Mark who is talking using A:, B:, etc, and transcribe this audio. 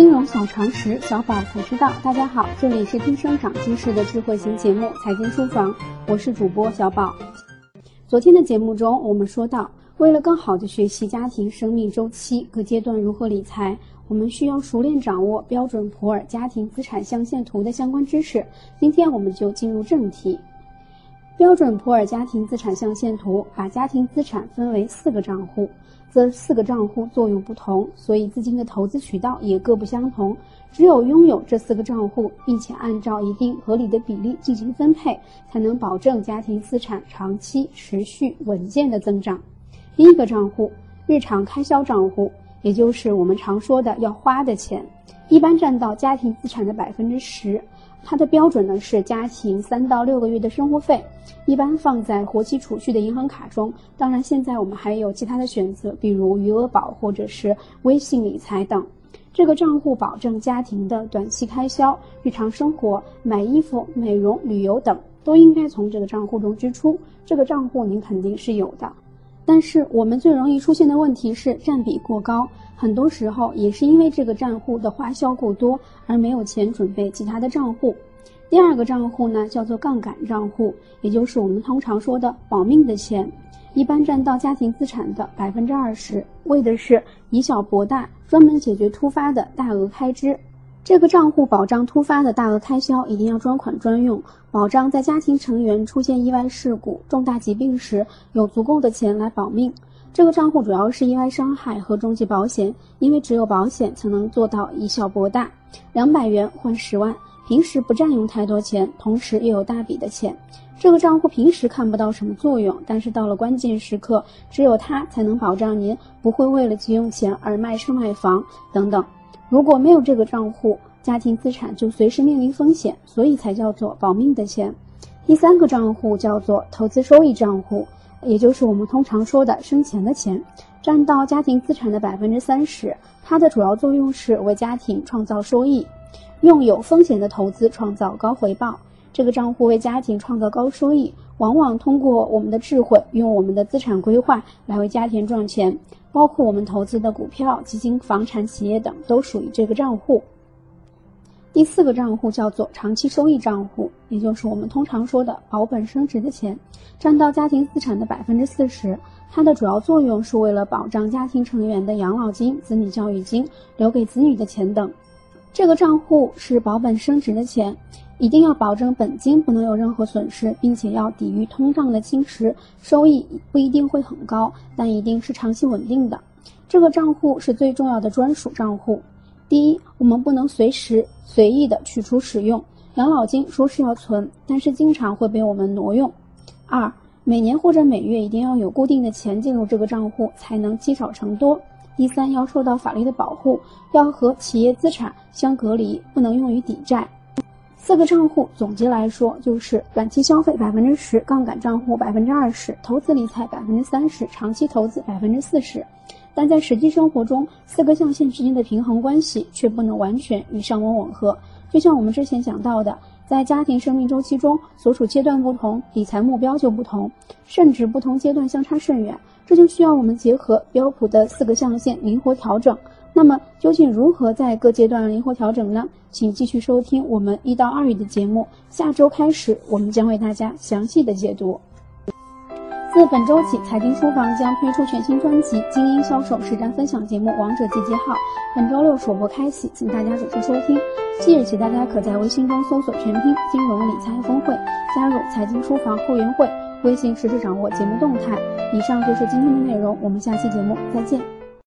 A: 金融小常识，小宝才知道。大家好，这里是听生长知识的智慧型节目《财经书房》，我是主播小宝。昨天的节目中，我们说到，为了更好的学习家庭生命周期各阶段如何理财，我们需要熟练掌握标准普尔家庭资产象限图的相关知识。今天我们就进入正题。标准普尔家庭资产象限图把家庭资产分为四个账户，这四个账户作用不同，所以资金的投资渠道也各不相同。只有拥有这四个账户，并且按照一定合理的比例进行分配，才能保证家庭资产长期持续稳健的增长。第一个账户，日常开销账户，也就是我们常说的要花的钱，一般占到家庭资产的百分之十。它的标准呢是家庭三到六个月的生活费，一般放在活期储蓄的银行卡中。当然，现在我们还有其他的选择，比如余额宝或者是微信理财等。这个账户保证家庭的短期开销、日常生活、买衣服、美容、旅游等都应该从这个账户中支出。这个账户您肯定是有的。但是我们最容易出现的问题是占比过高，很多时候也是因为这个账户的花销过多而没有钱准备其他的账户。第二个账户呢叫做杠杆账户，也就是我们通常说的保命的钱，一般占到家庭资产的百分之二十，为的是以小博大，专门解决突发的大额开支。这个账户保障突发的大额开销一定要专款专用，保障在家庭成员出现意外事故、重大疾病时有足够的钱来保命。这个账户主要是意外伤害和重疾保险，因为只有保险才能做到以小博大，两百元换十万。平时不占用太多钱，同时又有大笔的钱。这个账户平时看不到什么作用，但是到了关键时刻，只有它才能保障您不会为了急用钱而卖车卖房等等。如果没有这个账户，家庭资产就随时面临风险，所以才叫做保命的钱。第三个账户叫做投资收益账户，也就是我们通常说的生钱的钱，占到家庭资产的百分之三十。它的主要作用是为家庭创造收益，用有风险的投资创造高回报。这个账户为家庭创造高收益，往往通过我们的智慧，用我们的资产规划来为家庭赚钱。包括我们投资的股票、基金、房产、企业等，都属于这个账户。第四个账户叫做长期收益账户，也就是我们通常说的保本升值的钱，占到家庭资产的百分之四十。它的主要作用是为了保障家庭成员的养老金、子女教育金、留给子女的钱等。这个账户是保本升值的钱。一定要保证本金不能有任何损失，并且要抵御通胀的侵蚀。收益不一定会很高，但一定是长期稳定的。这个账户是最重要的专属账户。第一，我们不能随时随意的取出使用。养老金说是要存，但是经常会被我们挪用。二，每年或者每月一定要有固定的钱进入这个账户，才能积少成多。第三，要受到法律的保护，要和企业资产相隔离，不能用于抵债。四个账户总结来说，就是短期消费百分之十，杠杆账户百分之二十，投资理财百分之三十，长期投资百分之四十。但在实际生活中，四个象限之间的平衡关系却不能完全与上文吻合。就像我们之前讲到的，在家庭生命周期中，所处阶段不同，理财目标就不同，甚至不同阶段相差甚远。这就需要我们结合标普的四个象限灵活调整。那么究竟如何在各阶段灵活调整呢？请继续收听我们一到二语的节目。下周开始，我们将为大家详细的解读。自本周起，财经书房将推出全新专辑《精英销售实战分享节目》《王者集结号》，本周六首播开启，请大家准时收听。即日起，大家可在微信中搜索全拼“金融理财峰会”，加入财经书房会员会，微信实时掌握节目动态。以上就是今天的内容，我们下期节目再见。